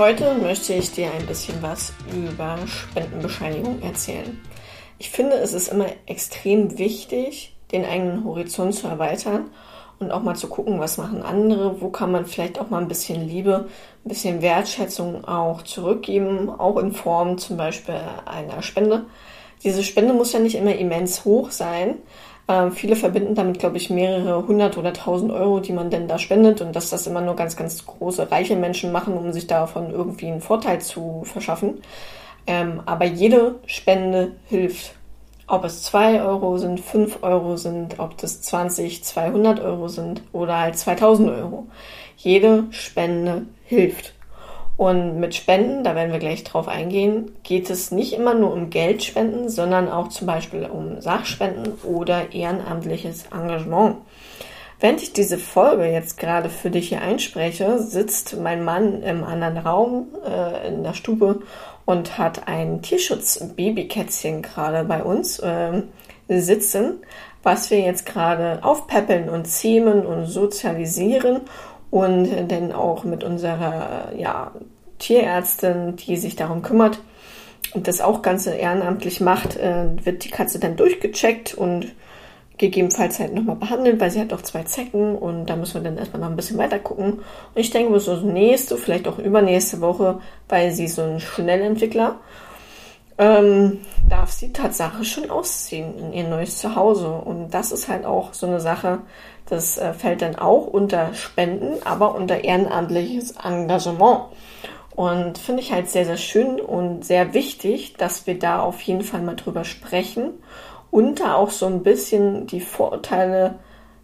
Heute möchte ich dir ein bisschen was über Spendenbescheinigung erzählen. Ich finde, es ist immer extrem wichtig, den eigenen Horizont zu erweitern und auch mal zu gucken, was machen andere, wo kann man vielleicht auch mal ein bisschen Liebe, ein bisschen Wertschätzung auch zurückgeben, auch in Form zum Beispiel einer Spende. Diese Spende muss ja nicht immer immens hoch sein. Äh, viele verbinden damit, glaube ich, mehrere hundert oder tausend Euro, die man denn da spendet und dass das immer nur ganz, ganz große, reiche Menschen machen, um sich davon irgendwie einen Vorteil zu verschaffen. Ähm, aber jede Spende hilft ob es 2 Euro sind, 5 Euro sind, ob das 20, 200 Euro sind oder halt 2000 Euro. Jede Spende hilft. Und mit Spenden, da werden wir gleich drauf eingehen, geht es nicht immer nur um Geldspenden, sondern auch zum Beispiel um Sachspenden oder ehrenamtliches Engagement. Während ich diese Folge jetzt gerade für dich hier einspreche, sitzt mein Mann im anderen Raum äh, in der Stube und hat ein Tierschutz-Babykätzchen gerade bei uns äh, sitzen, was wir jetzt gerade aufpäppeln und zähmen und sozialisieren und dann auch mit unserer ja, Tierärztin, die sich darum kümmert und das auch Ganze ehrenamtlich macht, äh, wird die Katze dann durchgecheckt und gegebenenfalls halt nochmal behandelt, weil sie hat auch zwei Zecken und da müssen wir dann erstmal noch ein bisschen weiter gucken. Und ich denke, so nächste, vielleicht auch übernächste Woche, weil sie so ein Schnellentwickler, ähm, darf sie Tatsache schon ausziehen in ihr neues Zuhause. Und das ist halt auch so eine Sache, das äh, fällt dann auch unter Spenden, aber unter ehrenamtliches Engagement. Und finde ich halt sehr, sehr schön und sehr wichtig, dass wir da auf jeden Fall mal drüber sprechen und da auch so ein bisschen die Vorurteile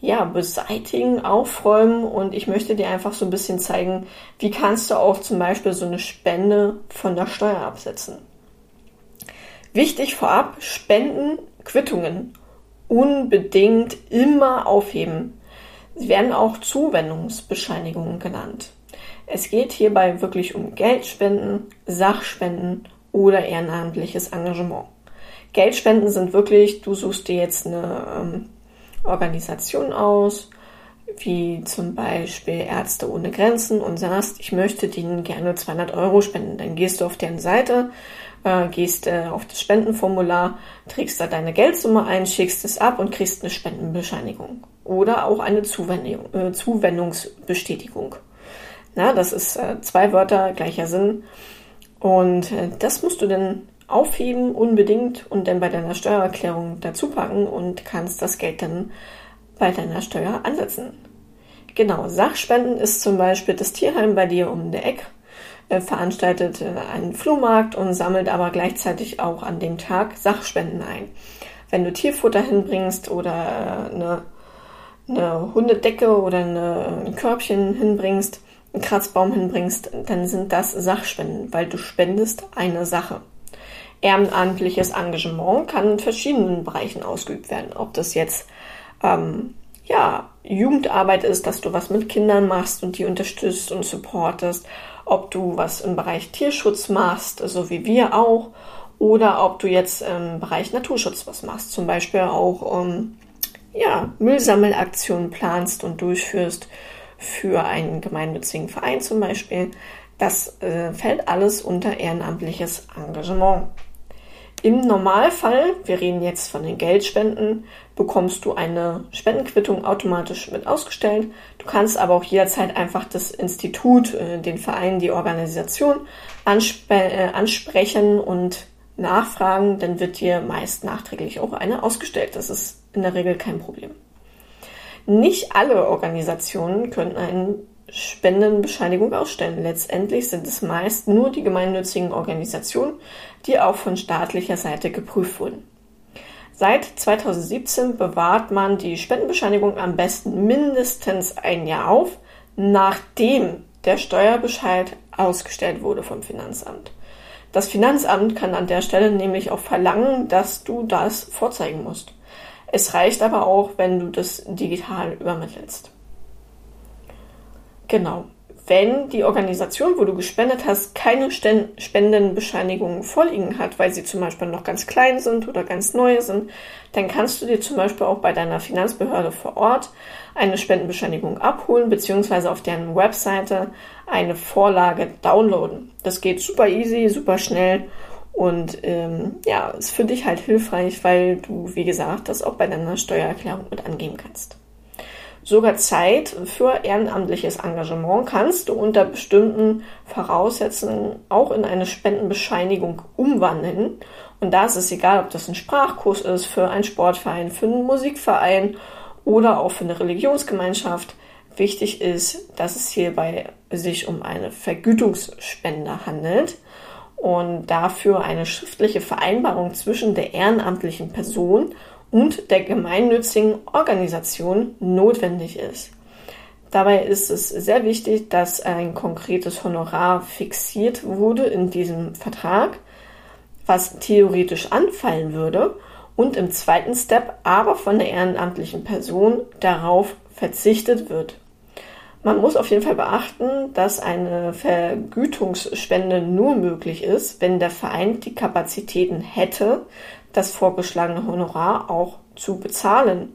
ja, beseitigen, aufräumen und ich möchte dir einfach so ein bisschen zeigen, wie kannst du auch zum Beispiel so eine Spende von der Steuer absetzen. Wichtig vorab, Spenden, Quittungen unbedingt immer aufheben. Sie werden auch Zuwendungsbescheinigungen genannt. Es geht hierbei wirklich um Geldspenden, Sachspenden oder ehrenamtliches Engagement. Geldspenden sind wirklich, du suchst dir jetzt eine ähm, Organisation aus, wie zum Beispiel Ärzte ohne Grenzen und sagst, ich möchte denen gerne 200 Euro spenden. Dann gehst du auf deren Seite, äh, gehst äh, auf das Spendenformular, trägst da deine Geldsumme ein, schickst es ab und kriegst eine Spendenbescheinigung. Oder auch eine äh, Zuwendungsbestätigung. Na, das ist zwei Wörter, gleicher Sinn. Und das musst du dann aufheben unbedingt und dann bei deiner Steuererklärung dazu packen und kannst das Geld dann bei deiner Steuer ansetzen. Genau, Sachspenden ist zum Beispiel das Tierheim bei dir um der Eck, äh, veranstaltet äh, einen Flohmarkt und sammelt aber gleichzeitig auch an dem Tag Sachspenden ein. Wenn du Tierfutter hinbringst oder äh, eine, eine Hundedecke oder eine, ein Körbchen hinbringst, einen Kratzbaum hinbringst, dann sind das Sachspenden, weil du spendest eine Sache. Ehrenamtliches Engagement kann in verschiedenen Bereichen ausgeübt werden. Ob das jetzt ähm, ja, Jugendarbeit ist, dass du was mit Kindern machst und die unterstützt und supportest, ob du was im Bereich Tierschutz machst, so wie wir auch, oder ob du jetzt im Bereich Naturschutz was machst, zum Beispiel auch ähm, ja, Müllsammelaktionen planst und durchführst für einen gemeinnützigen Verein zum Beispiel. Das äh, fällt alles unter ehrenamtliches Engagement. Im Normalfall, wir reden jetzt von den Geldspenden, bekommst du eine Spendenquittung automatisch mit ausgestellt. Du kannst aber auch jederzeit einfach das Institut, äh, den Verein, die Organisation ansp äh, ansprechen und nachfragen, dann wird dir meist nachträglich auch eine ausgestellt. Das ist in der Regel kein Problem. Nicht alle Organisationen können einen Spendenbescheinigung ausstellen. Letztendlich sind es meist nur die gemeinnützigen Organisationen, die auch von staatlicher Seite geprüft wurden. Seit 2017 bewahrt man die Spendenbescheinigung am besten mindestens ein Jahr auf, nachdem der Steuerbescheid ausgestellt wurde vom Finanzamt. Das Finanzamt kann an der Stelle nämlich auch verlangen, dass du das vorzeigen musst. Es reicht aber auch, wenn du das digital übermittelst. Genau. wenn die Organisation, wo du gespendet hast, keine Spendenbescheinigungen vorliegen hat, weil sie zum Beispiel noch ganz klein sind oder ganz neu sind, dann kannst du dir zum Beispiel auch bei deiner Finanzbehörde vor Ort eine Spendenbescheinigung abholen, beziehungsweise auf deren Webseite eine Vorlage downloaden. Das geht super easy, super schnell und ähm, ja, ist für dich halt hilfreich, weil du, wie gesagt, das auch bei deiner Steuererklärung mit angeben kannst sogar Zeit für ehrenamtliches Engagement kannst du unter bestimmten Voraussetzungen auch in eine Spendenbescheinigung umwandeln. Und da ist es egal, ob das ein Sprachkurs ist für einen Sportverein, für einen Musikverein oder auch für eine Religionsgemeinschaft. Wichtig ist, dass es hierbei sich um eine Vergütungsspende handelt und dafür eine schriftliche Vereinbarung zwischen der ehrenamtlichen Person und der gemeinnützigen Organisation notwendig ist. Dabei ist es sehr wichtig, dass ein konkretes Honorar fixiert wurde in diesem Vertrag, was theoretisch anfallen würde und im zweiten Step aber von der ehrenamtlichen Person darauf verzichtet wird. Man muss auf jeden Fall beachten, dass eine Vergütungsspende nur möglich ist, wenn der Verein die Kapazitäten hätte, das vorgeschlagene Honorar auch zu bezahlen.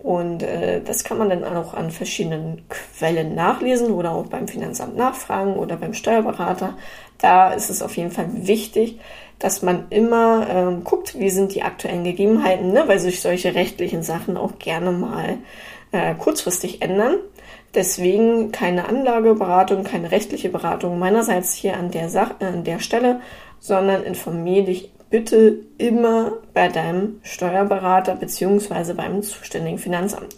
Und äh, das kann man dann auch an verschiedenen Quellen nachlesen oder auch beim Finanzamt nachfragen oder beim Steuerberater. Da ist es auf jeden Fall wichtig, dass man immer ähm, guckt, wie sind die aktuellen Gegebenheiten, ne? weil sich solche rechtlichen Sachen auch gerne mal äh, kurzfristig ändern. Deswegen keine Anlageberatung, keine rechtliche Beratung meinerseits hier an der, Sach äh, an der Stelle, sondern informiere dich bitte immer bei deinem Steuerberater bzw. beim zuständigen Finanzamt.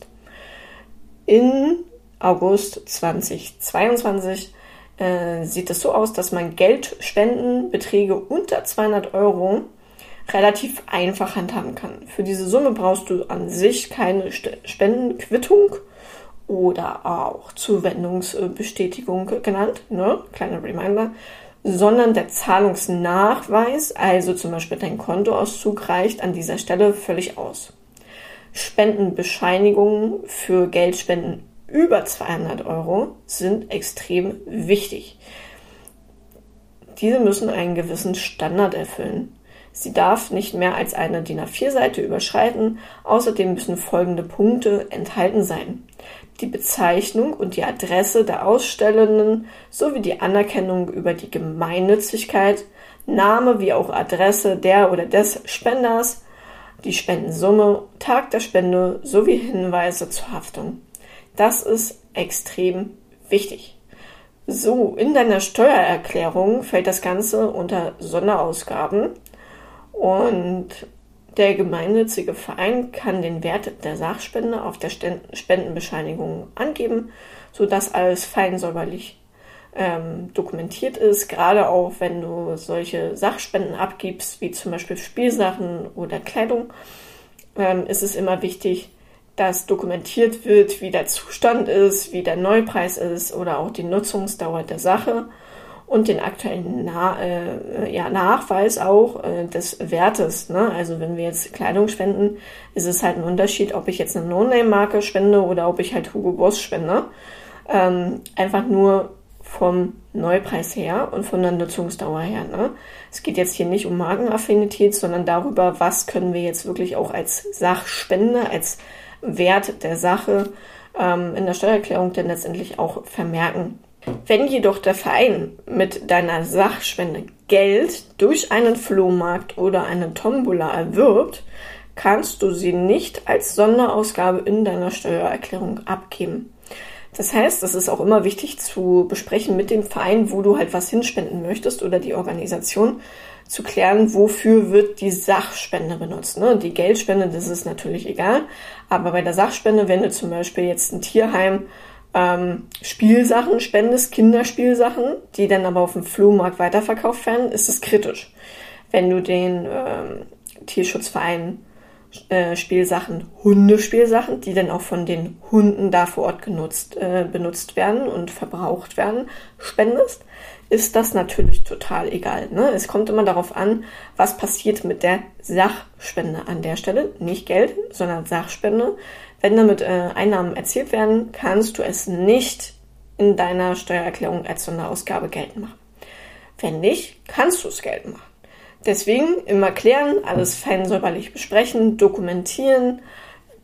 In August 2022 äh, sieht es so aus, dass man Geldspendenbeträge unter 200 Euro relativ einfach handhaben kann. Für diese Summe brauchst du an sich keine Spendenquittung oder auch Zuwendungsbestätigung genannt, ne? kleiner Reminder, sondern der Zahlungsnachweis, also zum Beispiel dein Kontoauszug, reicht an dieser Stelle völlig aus. Spendenbescheinigungen für Geldspenden über 200 Euro sind extrem wichtig. Diese müssen einen gewissen Standard erfüllen. Sie darf nicht mehr als eine DIN A4-Seite überschreiten. Außerdem müssen folgende Punkte enthalten sein die Bezeichnung und die Adresse der Ausstellenden sowie die Anerkennung über die Gemeinnützigkeit, Name wie auch Adresse der oder des Spenders, die Spendensumme, Tag der Spende sowie Hinweise zur Haftung. Das ist extrem wichtig. So, in deiner Steuererklärung fällt das Ganze unter Sonderausgaben und der gemeinnützige Verein kann den Wert der Sachspende auf der Spendenbescheinigung angeben, sodass alles fein säuberlich ähm, dokumentiert ist. Gerade auch wenn du solche Sachspenden abgibst, wie zum Beispiel Spielsachen oder Kleidung, ähm, ist es immer wichtig, dass dokumentiert wird, wie der Zustand ist, wie der Neupreis ist oder auch die Nutzungsdauer der Sache und den aktuellen Na äh, ja, Nachweis auch äh, des Wertes. Ne? Also wenn wir jetzt Kleidung spenden, ist es halt ein Unterschied, ob ich jetzt eine No-Name-Marke spende oder ob ich halt Hugo Boss spende. Ähm, einfach nur vom Neupreis her und von der Nutzungsdauer her. Ne? Es geht jetzt hier nicht um Markenaffinität, sondern darüber, was können wir jetzt wirklich auch als Sachspende, als Wert der Sache ähm, in der Steuererklärung denn letztendlich auch vermerken. Wenn jedoch der Verein mit deiner Sachspende Geld durch einen Flohmarkt oder eine Tombola erwirbt, kannst du sie nicht als Sonderausgabe in deiner Steuererklärung abgeben. Das heißt, es ist auch immer wichtig zu besprechen mit dem Verein, wo du halt was hinspenden möchtest oder die Organisation, zu klären, wofür wird die Sachspende benutzt. Ne? Die Geldspende, das ist natürlich egal, aber bei der Sachspende, wenn du zum Beispiel jetzt ein Tierheim ähm, Spielsachen spendest, Kinderspielsachen, die dann aber auf dem Flohmarkt weiterverkauft werden, ist es kritisch. Wenn du den ähm, Tierschutzverein äh, Spielsachen, Hundespielsachen, die dann auch von den Hunden da vor Ort genutzt, äh, benutzt werden und verbraucht werden, spendest, ist das natürlich total egal. Ne? Es kommt immer darauf an, was passiert mit der Sachspende an der Stelle. Nicht Geld, sondern Sachspende. Wenn damit äh, Einnahmen erzielt werden, kannst du es nicht in deiner Steuererklärung als Sonderausgabe geltend machen. Wenn nicht, kannst du es geltend machen. Deswegen immer klären, alles fein säuberlich besprechen, dokumentieren,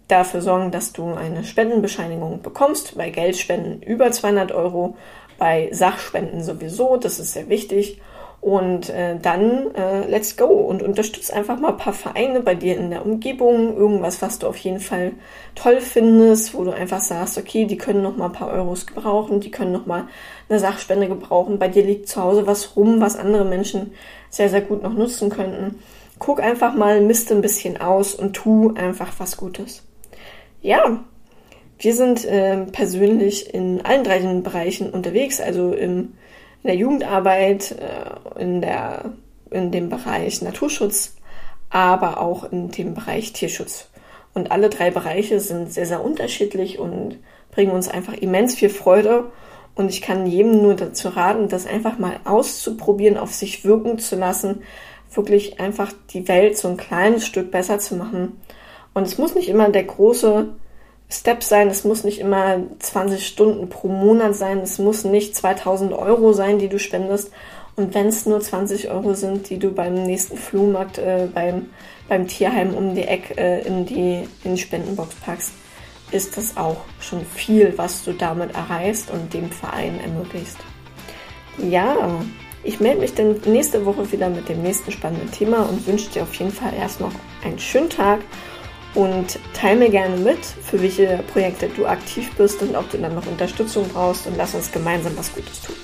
dafür sorgen, dass du eine Spendenbescheinigung bekommst, bei Geldspenden über 200 Euro, bei Sachspenden sowieso, das ist sehr wichtig. Und äh, dann äh, let's go und unterstütz einfach mal ein paar Vereine bei dir in der Umgebung, irgendwas, was du auf jeden Fall toll findest, wo du einfach sagst, okay, die können noch mal ein paar Euros gebrauchen, die können noch mal eine Sachspende gebrauchen. Bei dir liegt zu Hause was rum, was andere Menschen sehr, sehr gut noch nutzen könnten. Guck einfach mal, misste ein bisschen aus und tu einfach was Gutes. Ja, wir sind äh, persönlich in allen drei Bereichen unterwegs, also im in der Jugendarbeit, äh, in, der, in dem Bereich Naturschutz, aber auch in dem Bereich Tierschutz. Und alle drei Bereiche sind sehr, sehr unterschiedlich und bringen uns einfach immens viel Freude. Und ich kann jedem nur dazu raten, das einfach mal auszuprobieren, auf sich wirken zu lassen, wirklich einfach die Welt so ein kleines Stück besser zu machen. Und es muss nicht immer der große Step sein. Es muss nicht immer 20 Stunden pro Monat sein. Es muss nicht 2000 Euro sein, die du spendest. Und wenn es nur 20 Euro sind, die du beim nächsten Flohmarkt, äh, beim, beim Tierheim um die Ecke äh, in, die, in die Spendenbox packst, ist das auch schon viel, was du damit erreichst und dem Verein ermöglicht. Ja, ich melde mich dann nächste Woche wieder mit dem nächsten spannenden Thema und wünsche dir auf jeden Fall erst noch einen schönen Tag und teile mir gerne mit, für welche Projekte du aktiv bist und ob du dann noch Unterstützung brauchst und lass uns gemeinsam was Gutes tun.